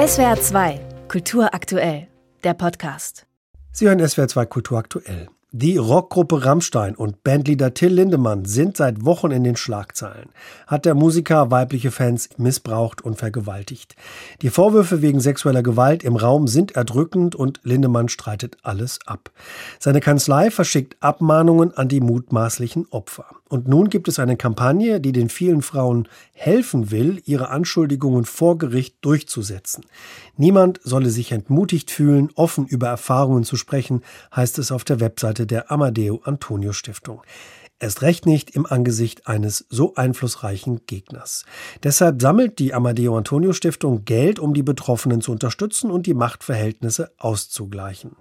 SWR 2, Kultur aktuell, der Podcast. Sie hören SWR 2 Kultur aktuell. Die Rockgruppe Rammstein und Bandleader Till Lindemann sind seit Wochen in den Schlagzeilen. Hat der Musiker weibliche Fans missbraucht und vergewaltigt. Die Vorwürfe wegen sexueller Gewalt im Raum sind erdrückend und Lindemann streitet alles ab. Seine Kanzlei verschickt Abmahnungen an die mutmaßlichen Opfer. Und nun gibt es eine Kampagne, die den vielen Frauen helfen will, ihre Anschuldigungen vor Gericht durchzusetzen. Niemand solle sich entmutigt fühlen, offen über Erfahrungen zu sprechen, heißt es auf der Webseite der Amadeo Antonio Stiftung. Erst recht nicht im Angesicht eines so einflussreichen Gegners. Deshalb sammelt die Amadeo Antonio Stiftung Geld, um die Betroffenen zu unterstützen und die Machtverhältnisse auszugleichen.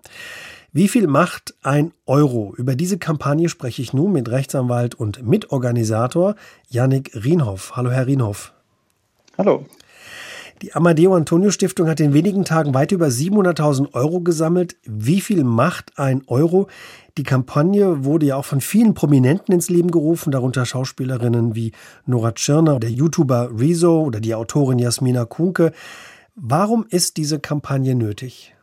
Wie viel macht ein Euro? Über diese Kampagne spreche ich nun mit Rechtsanwalt und Mitorganisator Yannick Rienhoff. Hallo, Herr Rienhoff. Hallo. Die Amadeo Antonio Stiftung hat in wenigen Tagen weit über 700.000 Euro gesammelt. Wie viel macht ein Euro? Die Kampagne wurde ja auch von vielen Prominenten ins Leben gerufen, darunter Schauspielerinnen wie Nora Tschirner, der YouTuber Rezo oder die Autorin Jasmina Kunke. Warum ist diese Kampagne nötig?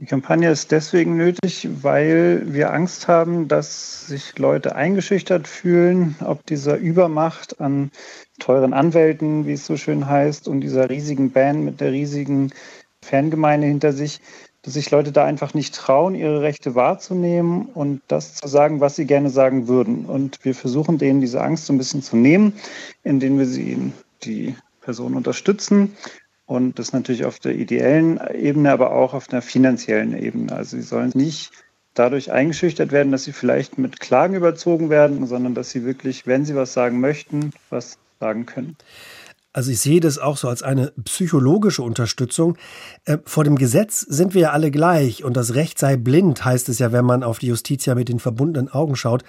Die Kampagne ist deswegen nötig, weil wir Angst haben, dass sich Leute eingeschüchtert fühlen, ob dieser Übermacht an teuren Anwälten, wie es so schön heißt, und dieser riesigen Band mit der riesigen Fangemeinde hinter sich, dass sich Leute da einfach nicht trauen, ihre Rechte wahrzunehmen und das zu sagen, was sie gerne sagen würden. Und wir versuchen denen diese Angst so ein bisschen zu nehmen, indem wir sie die Person unterstützen und das natürlich auf der ideellen Ebene, aber auch auf der finanziellen Ebene. Also sie sollen nicht dadurch eingeschüchtert werden, dass sie vielleicht mit Klagen überzogen werden, sondern dass sie wirklich, wenn sie was sagen möchten, was sagen können. Also ich sehe das auch so als eine psychologische Unterstützung. Äh, vor dem Gesetz sind wir ja alle gleich und das Recht sei blind, heißt es ja, wenn man auf die Justitia mit den verbundenen Augen schaut.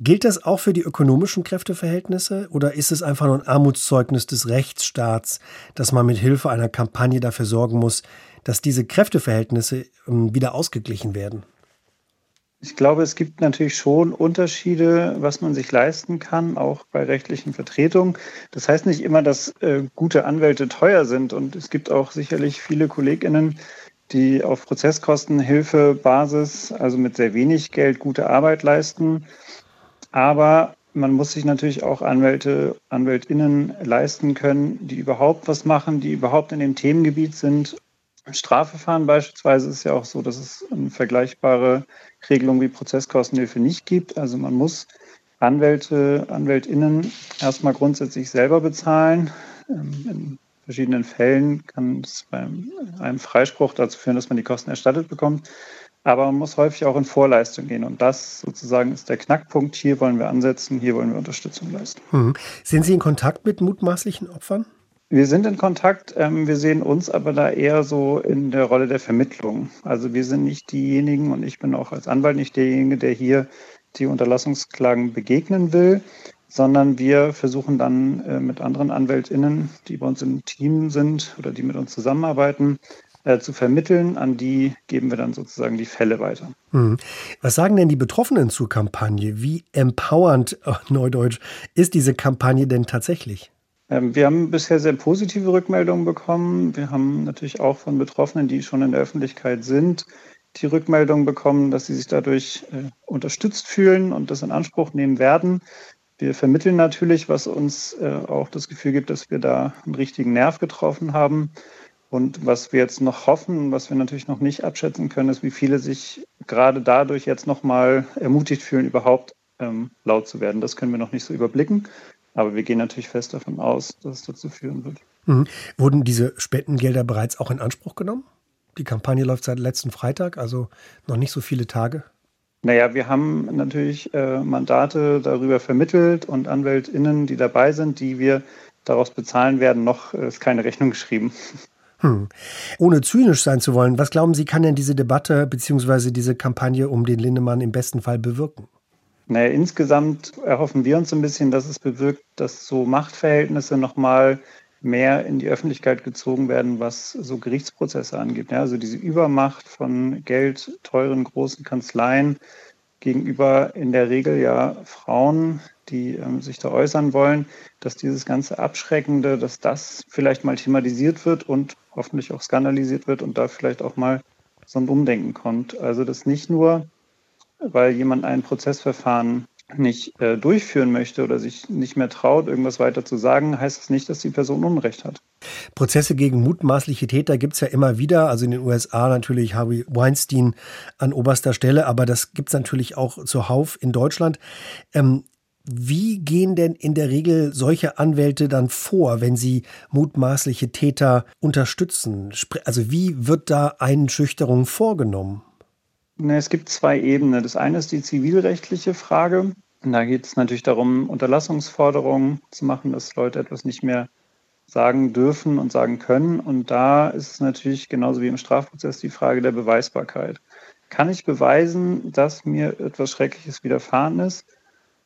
Gilt das auch für die ökonomischen Kräfteverhältnisse oder ist es einfach nur ein Armutszeugnis des Rechtsstaats, dass man mit Hilfe einer Kampagne dafür sorgen muss, dass diese Kräfteverhältnisse ähm, wieder ausgeglichen werden? Ich glaube, es gibt natürlich schon Unterschiede, was man sich leisten kann, auch bei rechtlichen Vertretungen. Das heißt nicht immer, dass äh, gute Anwälte teuer sind. Und es gibt auch sicherlich viele Kolleginnen, die auf Prozesskostenhilfebasis, also mit sehr wenig Geld, gute Arbeit leisten. Aber man muss sich natürlich auch Anwälte, Anwältinnen leisten können, die überhaupt was machen, die überhaupt in dem Themengebiet sind. Strafverfahren beispielsweise ist ja auch so, dass es eine vergleichbare Regelung wie Prozesskostenhilfe nicht gibt. Also man muss Anwälte, Anwältinnen erstmal grundsätzlich selber bezahlen. Ähm, in verschiedenen Fällen kann es bei einem Freispruch dazu führen, dass man die Kosten erstattet bekommt aber man muss häufig auch in Vorleistung gehen. Und das sozusagen ist der Knackpunkt. Hier wollen wir ansetzen, hier wollen wir Unterstützung leisten. Hm. Sind Sie in Kontakt mit mutmaßlichen Opfern? Wir sind in Kontakt. Ähm, wir sehen uns aber da eher so in der Rolle der Vermittlung. Also wir sind nicht diejenigen und ich bin auch als Anwalt nicht derjenige, der hier die Unterlassungsklagen begegnen will, sondern wir versuchen dann äh, mit anderen AnwältInnen, die bei uns im Team sind oder die mit uns zusammenarbeiten, äh, zu vermitteln. An die geben wir dann sozusagen die Fälle weiter. Hm. Was sagen denn die Betroffenen zur Kampagne? Wie empowernd, oh, Neudeutsch, ist diese Kampagne denn tatsächlich? Ähm, wir haben bisher sehr positive Rückmeldungen bekommen. Wir haben natürlich auch von Betroffenen, die schon in der Öffentlichkeit sind, die Rückmeldung bekommen, dass sie sich dadurch äh, unterstützt fühlen und das in Anspruch nehmen werden. Wir vermitteln natürlich, was uns äh, auch das Gefühl gibt, dass wir da einen richtigen Nerv getroffen haben. Und was wir jetzt noch hoffen, was wir natürlich noch nicht abschätzen können, ist, wie viele sich gerade dadurch jetzt nochmal ermutigt fühlen, überhaupt ähm, laut zu werden. Das können wir noch nicht so überblicken. Aber wir gehen natürlich fest davon aus, dass es dazu führen wird. Mhm. Wurden diese Spendengelder bereits auch in Anspruch genommen? Die Kampagne läuft seit letzten Freitag, also noch nicht so viele Tage. Naja, wir haben natürlich äh, Mandate darüber vermittelt und AnwältInnen, die dabei sind, die wir daraus bezahlen werden, noch ist keine Rechnung geschrieben. Hm. Ohne zynisch sein zu wollen, was glauben Sie, kann denn diese Debatte bzw. diese Kampagne um den Lindemann im besten Fall bewirken? Naja, insgesamt erhoffen wir uns ein bisschen, dass es bewirkt, dass so Machtverhältnisse nochmal mehr in die Öffentlichkeit gezogen werden, was so Gerichtsprozesse angeht. Ja, also diese Übermacht von Geld, teuren, großen Kanzleien gegenüber in der Regel ja Frauen, die ähm, sich da äußern wollen, dass dieses ganze Abschreckende, dass das vielleicht mal thematisiert wird und hoffentlich auch skandalisiert wird und da vielleicht auch mal so ein Umdenken kommt. Also das nicht nur, weil jemand ein Prozessverfahren nicht äh, durchführen möchte oder sich nicht mehr traut, irgendwas weiter zu sagen, heißt das nicht, dass die Person Unrecht hat. Prozesse gegen mutmaßliche Täter gibt es ja immer wieder. Also in den USA natürlich Harvey Weinstein an oberster Stelle, aber das gibt es natürlich auch zuhauf in Deutschland. Ähm, wie gehen denn in der Regel solche Anwälte dann vor, wenn sie mutmaßliche Täter unterstützen? Also wie wird da Einschüchterung vorgenommen? Es gibt zwei Ebenen. Das eine ist die zivilrechtliche Frage. Und da geht es natürlich darum, Unterlassungsforderungen zu machen, dass Leute etwas nicht mehr sagen dürfen und sagen können. Und da ist es natürlich genauso wie im Strafprozess die Frage der Beweisbarkeit. Kann ich beweisen, dass mir etwas Schreckliches widerfahren ist?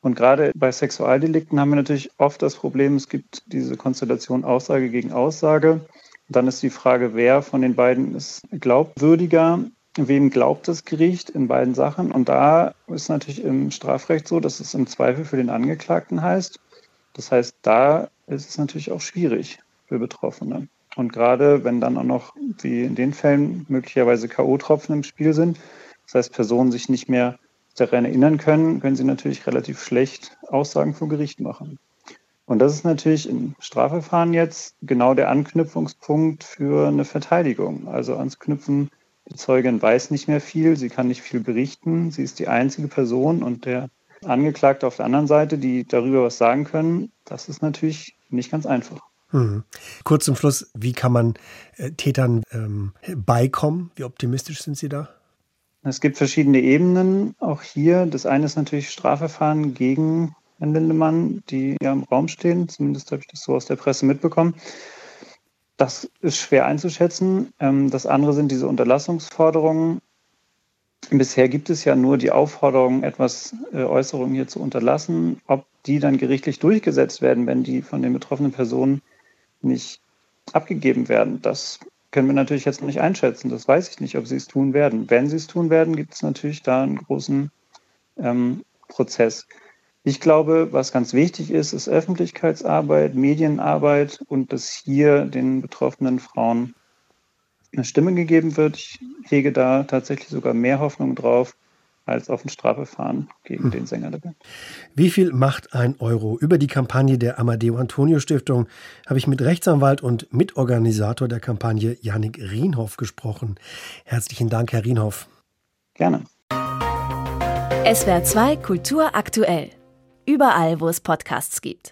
Und gerade bei Sexualdelikten haben wir natürlich oft das Problem, es gibt diese Konstellation Aussage gegen Aussage. Und dann ist die Frage, wer von den beiden ist glaubwürdiger wem glaubt das Gericht in beiden Sachen. Und da ist natürlich im Strafrecht so, dass es im Zweifel für den Angeklagten heißt. Das heißt, da ist es natürlich auch schwierig für Betroffene. Und gerade wenn dann auch noch, wie in den Fällen, möglicherweise K.O.-Tropfen im Spiel sind, das heißt, Personen sich nicht mehr daran erinnern können, können sie natürlich relativ schlecht Aussagen vor Gericht machen. Und das ist natürlich im Strafverfahren jetzt genau der Anknüpfungspunkt für eine Verteidigung. Also anknüpfen die Zeugin weiß nicht mehr viel, sie kann nicht viel berichten, sie ist die einzige Person und der Angeklagte auf der anderen Seite, die darüber was sagen können, das ist natürlich nicht ganz einfach. Hm. Kurz zum Schluss, wie kann man äh, Tätern ähm, beikommen? Wie optimistisch sind Sie da? Es gibt verschiedene Ebenen, auch hier. Das eine ist natürlich Strafverfahren gegen Herrn Lindemann, die ja im Raum stehen. Zumindest habe ich das so aus der Presse mitbekommen. Das ist schwer einzuschätzen. Ähm, das andere sind diese Unterlassungsforderungen. Bisher gibt es ja nur die Aufforderung, etwas äh, Äußerungen hier zu unterlassen. Ob die dann gerichtlich durchgesetzt werden, wenn die von den betroffenen Personen nicht abgegeben werden, das können wir natürlich jetzt noch nicht einschätzen. Das weiß ich nicht, ob sie es tun werden. Wenn sie es tun werden, gibt es natürlich da einen großen ähm, Prozess. Ich glaube, was ganz wichtig ist, ist Öffentlichkeitsarbeit, Medienarbeit und dass hier den betroffenen Frauen eine Stimme gegeben wird. Ich hege da tatsächlich sogar mehr Hoffnung drauf als auf ein Strafverfahren gegen hm. den Sänger der Band. Wie viel macht ein Euro? Über die Kampagne der Amadeo Antonio Stiftung habe ich mit Rechtsanwalt und Mitorganisator der Kampagne Janik Rienhoff gesprochen. Herzlichen Dank, Herr Rienhoff. Gerne. SWR 2 Kultur aktuell. Überall, wo es Podcasts gibt.